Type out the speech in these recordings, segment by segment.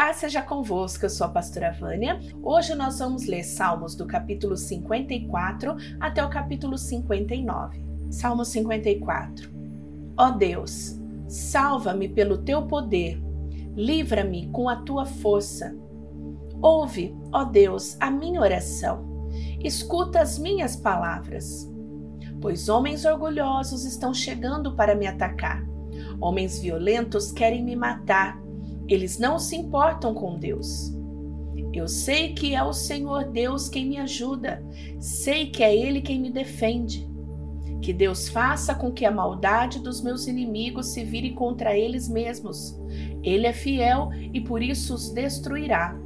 Paz seja convosco, eu sou a pastora Vânia. Hoje nós vamos ler Salmos do capítulo 54 até o capítulo 59. Salmo 54. Ó Deus, salva-me pelo teu poder, livra-me com a tua força. Ouve, ó Deus, a minha oração, escuta as minhas palavras. Pois homens orgulhosos estão chegando para me atacar, homens violentos querem me matar eles não se importam com Deus. Eu sei que é o Senhor Deus quem me ajuda, sei que é Ele quem me defende. Que Deus faça com que a maldade dos meus inimigos se vire contra eles mesmos. Ele é fiel e por isso os destruirá.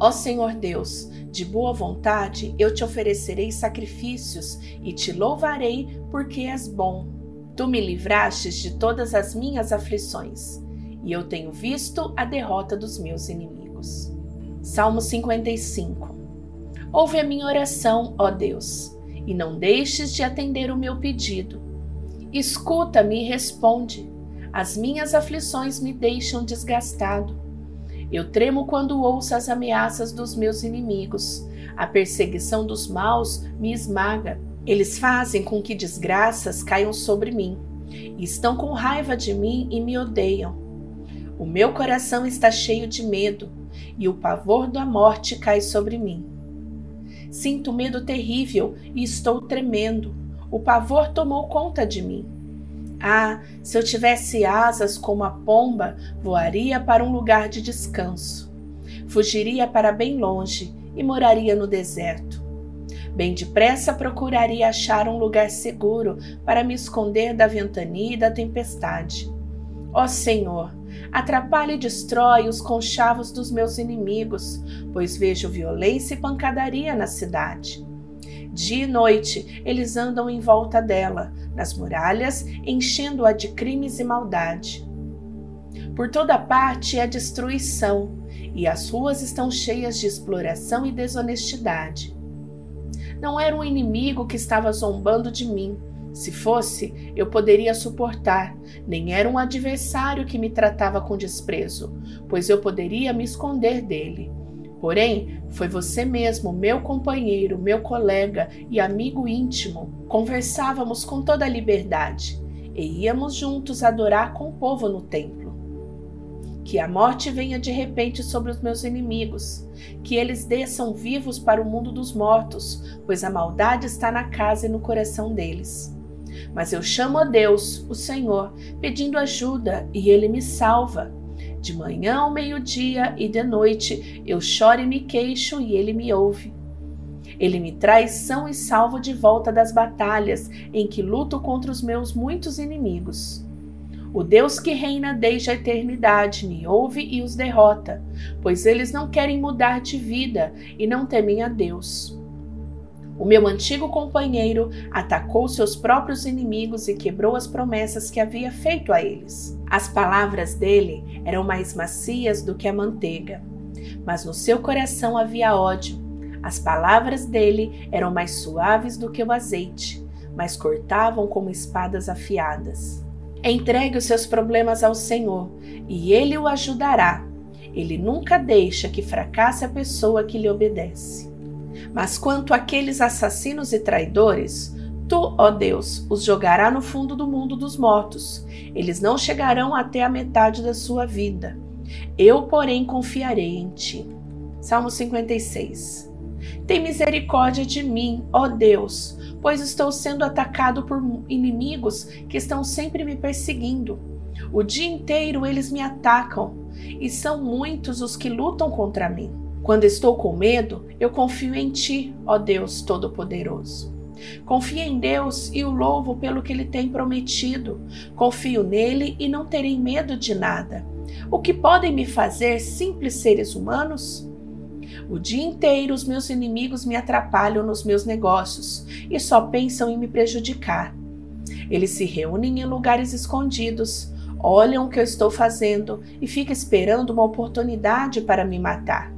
Ó Senhor Deus, de boa vontade eu te oferecerei sacrifícios e te louvarei porque és bom. Tu me livrastes de todas as minhas aflições e eu tenho visto a derrota dos meus inimigos. Salmo 55 Ouve a minha oração, ó Deus, e não deixes de atender o meu pedido. Escuta-me e responde. As minhas aflições me deixam desgastado. Eu tremo quando ouço as ameaças dos meus inimigos. A perseguição dos maus me esmaga. Eles fazem com que desgraças caiam sobre mim. Estão com raiva de mim e me odeiam. O meu coração está cheio de medo e o pavor da morte cai sobre mim. Sinto medo terrível e estou tremendo. O pavor tomou conta de mim. Ah, se eu tivesse asas como a pomba, voaria para um lugar de descanso. Fugiria para bem longe e moraria no deserto. Bem depressa procuraria achar um lugar seguro para me esconder da ventania e da tempestade. Ó Senhor, atrapalha e destrói os conchavos dos meus inimigos, pois vejo violência e pancadaria na cidade. Dia e noite eles andam em volta dela, nas muralhas, enchendo-a de crimes e maldade. Por toda parte é destruição, e as ruas estão cheias de exploração e desonestidade. Não era um inimigo que estava zombando de mim, se fosse, eu poderia suportar, nem era um adversário que me tratava com desprezo, pois eu poderia me esconder dele. Porém, foi você mesmo, meu companheiro, meu colega e amigo íntimo. Conversávamos com toda a liberdade e íamos juntos adorar com o povo no templo. Que a morte venha de repente sobre os meus inimigos, que eles desçam vivos para o mundo dos mortos, pois a maldade está na casa e no coração deles. Mas eu chamo a Deus, o Senhor, pedindo ajuda e ele me salva. De manhã ao meio-dia e de noite eu choro e me queixo e ele me ouve. Ele me traz são e salvo de volta das batalhas em que luto contra os meus muitos inimigos. O Deus que reina desde a eternidade me ouve e os derrota, pois eles não querem mudar de vida e não temem a Deus. O meu antigo companheiro atacou seus próprios inimigos e quebrou as promessas que havia feito a eles. As palavras dele eram mais macias do que a manteiga, mas no seu coração havia ódio. As palavras dele eram mais suaves do que o azeite, mas cortavam como espadas afiadas. Entregue os seus problemas ao Senhor e ele o ajudará. Ele nunca deixa que fracasse a pessoa que lhe obedece. Mas quanto àqueles assassinos e traidores, tu, ó Deus, os jogará no fundo do mundo dos mortos. Eles não chegarão até a metade da sua vida. Eu, porém, confiarei em ti. Salmo 56. Tem misericórdia de mim, ó Deus, pois estou sendo atacado por inimigos que estão sempre me perseguindo. O dia inteiro eles me atacam, e são muitos os que lutam contra mim. Quando estou com medo, eu confio em Ti, ó Deus Todo-Poderoso. Confio em Deus e o louvo pelo que Ele tem prometido. Confio nele e não terei medo de nada. O que podem me fazer simples seres humanos? O dia inteiro os meus inimigos me atrapalham nos meus negócios e só pensam em me prejudicar. Eles se reúnem em lugares escondidos, olham o que eu estou fazendo e ficam esperando uma oportunidade para me matar.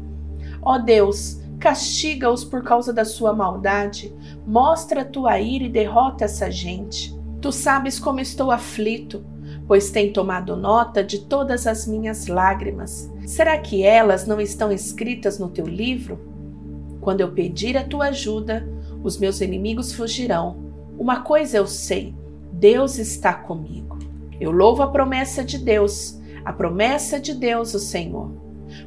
Ó Deus, castiga-os por causa da sua maldade, mostra a tua ira e derrota essa gente. Tu sabes como estou aflito, pois tem tomado nota de todas as minhas lágrimas. Será que elas não estão escritas no teu livro? Quando eu pedir a tua ajuda, os meus inimigos fugirão. Uma coisa eu sei: Deus está comigo. Eu louvo a promessa de Deus, a promessa de Deus, o Senhor.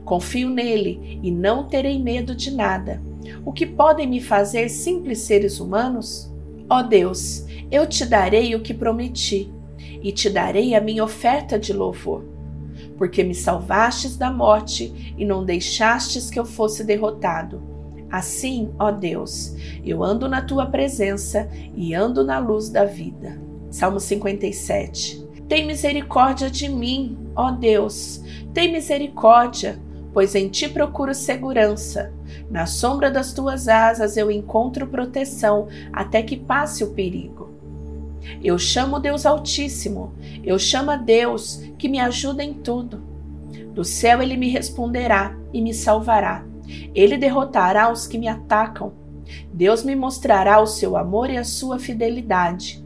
Confio nele e não terei medo de nada. O que podem me fazer simples seres humanos? Ó Deus, eu te darei o que prometi e te darei a minha oferta de louvor, porque me salvastes da morte e não deixastes que eu fosse derrotado. Assim, ó Deus, eu ando na tua presença e ando na luz da vida. Salmo 57. Tem misericórdia de mim, ó Deus, tem misericórdia, pois em ti procuro segurança. Na sombra das tuas asas eu encontro proteção até que passe o perigo. Eu chamo Deus Altíssimo, eu chamo a Deus que me ajuda em tudo. Do céu ele me responderá e me salvará. Ele derrotará os que me atacam. Deus me mostrará o seu amor e a sua fidelidade.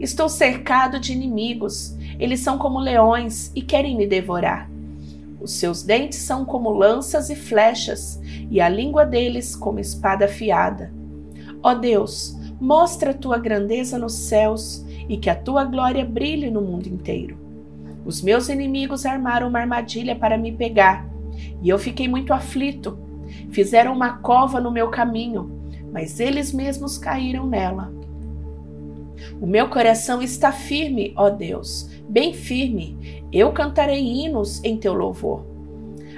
Estou cercado de inimigos, eles são como leões e querem me devorar. Os seus dentes são como lanças e flechas, e a língua deles como espada afiada. Ó Deus, mostra a tua grandeza nos céus e que a tua glória brilhe no mundo inteiro. Os meus inimigos armaram uma armadilha para me pegar, e eu fiquei muito aflito. Fizeram uma cova no meu caminho, mas eles mesmos caíram nela. O meu coração está firme, ó Deus, bem firme. Eu cantarei hinos em teu louvor.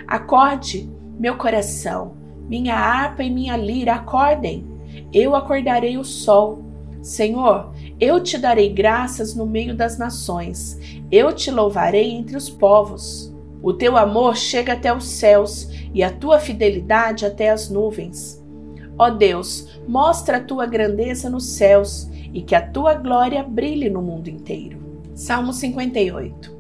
Acorde, meu coração, minha harpa e minha lira, acordem. Eu acordarei o sol. Senhor, eu te darei graças no meio das nações. Eu te louvarei entre os povos. O teu amor chega até os céus e a tua fidelidade até as nuvens. Ó Deus, mostra a tua grandeza nos céus e que a tua glória brilhe no mundo inteiro. Salmo 58.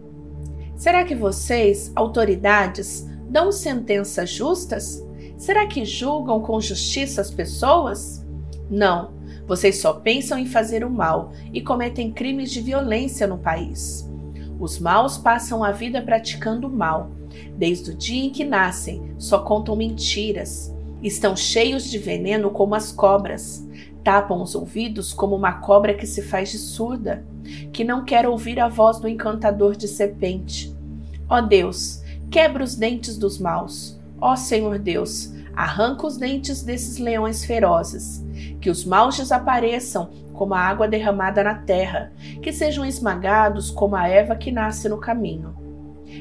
Será que vocês, autoridades, dão sentenças justas? Será que julgam com justiça as pessoas? Não, vocês só pensam em fazer o mal e cometem crimes de violência no país. Os maus passam a vida praticando o mal. Desde o dia em que nascem, só contam mentiras. Estão cheios de veneno como as cobras. Tapam os ouvidos como uma cobra que se faz de surda, que não quer ouvir a voz do encantador de serpente. Ó Deus, quebra os dentes dos maus. Ó Senhor Deus, arranca os dentes desses leões ferozes. Que os maus desapareçam como a água derramada na terra, que sejam esmagados como a erva que nasce no caminho,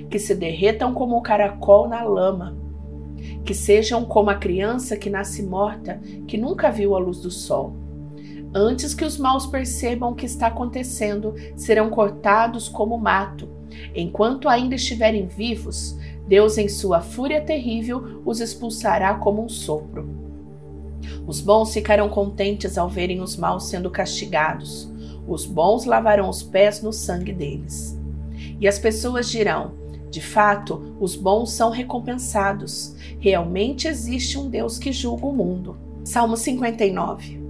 que se derretam como o caracol na lama que sejam como a criança que nasce morta, que nunca viu a luz do sol. Antes que os maus percebam o que está acontecendo, serão cortados como mato. Enquanto ainda estiverem vivos, Deus, em sua fúria terrível, os expulsará como um sopro. Os bons ficarão contentes ao verem os maus sendo castigados. Os bons lavarão os pés no sangue deles. E as pessoas dirão: de fato, os bons são recompensados. Realmente existe um Deus que julga o mundo. Salmo 59.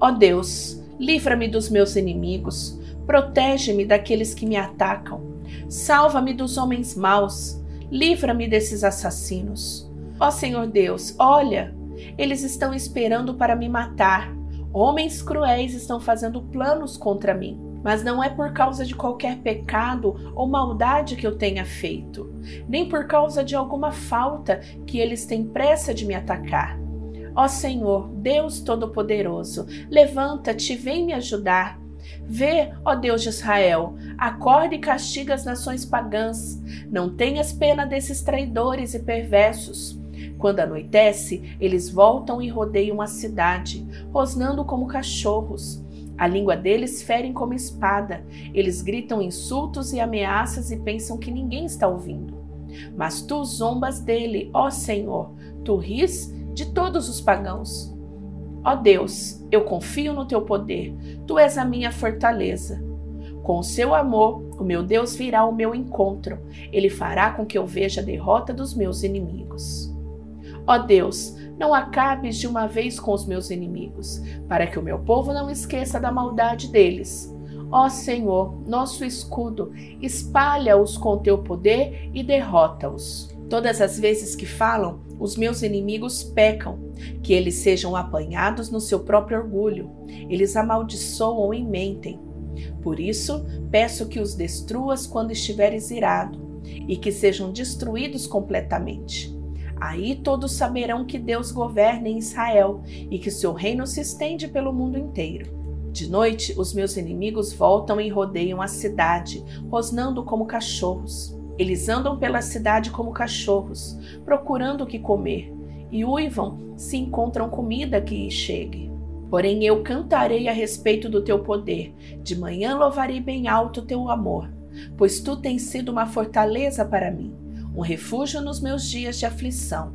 Ó Deus, livra-me dos meus inimigos, protege-me daqueles que me atacam, salva-me dos homens maus, livra-me desses assassinos. Ó Senhor Deus, olha, eles estão esperando para me matar. Homens cruéis estão fazendo planos contra mim mas não é por causa de qualquer pecado ou maldade que eu tenha feito, nem por causa de alguma falta que eles têm pressa de me atacar. Ó Senhor, Deus Todo-Poderoso, levanta-te e vem me ajudar. Vê, ó Deus de Israel, acorda e castiga as nações pagãs. Não tenhas pena desses traidores e perversos. Quando anoitece, eles voltam e rodeiam a cidade, rosnando como cachorros. A língua deles ferem como espada. Eles gritam insultos e ameaças e pensam que ninguém está ouvindo. Mas tu zombas dele, ó Senhor, tu ris de todos os pagãos. Ó Deus, eu confio no teu poder, tu és a minha fortaleza. Com o seu amor, o meu Deus virá ao meu encontro, ele fará com que eu veja a derrota dos meus inimigos. Ó Deus, não acabes de uma vez com os meus inimigos, para que o meu povo não esqueça da maldade deles. Ó Senhor, nosso escudo, espalha-os com teu poder e derrota-os. Todas as vezes que falam, os meus inimigos pecam, que eles sejam apanhados no seu próprio orgulho. Eles amaldiçoam e mentem. Por isso, peço que os destruas quando estiveres irado, e que sejam destruídos completamente. Aí todos saberão que Deus governa em Israel e que seu reino se estende pelo mundo inteiro. De noite, os meus inimigos voltam e rodeiam a cidade, rosnando como cachorros. Eles andam pela cidade como cachorros, procurando o que comer, e uivam se encontram comida que chegue. Porém, eu cantarei a respeito do teu poder, de manhã louvarei bem alto teu amor, pois tu tens sido uma fortaleza para mim um refúgio nos meus dias de aflição.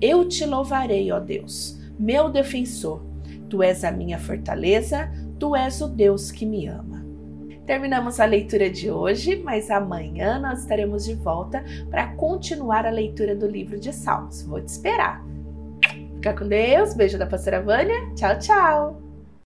Eu te louvarei, ó Deus, meu defensor. Tu és a minha fortaleza, tu és o Deus que me ama. Terminamos a leitura de hoje, mas amanhã nós estaremos de volta para continuar a leitura do livro de Salmos. Vou te esperar. Fica com Deus, beijo da pastora Vânia. Tchau, tchau.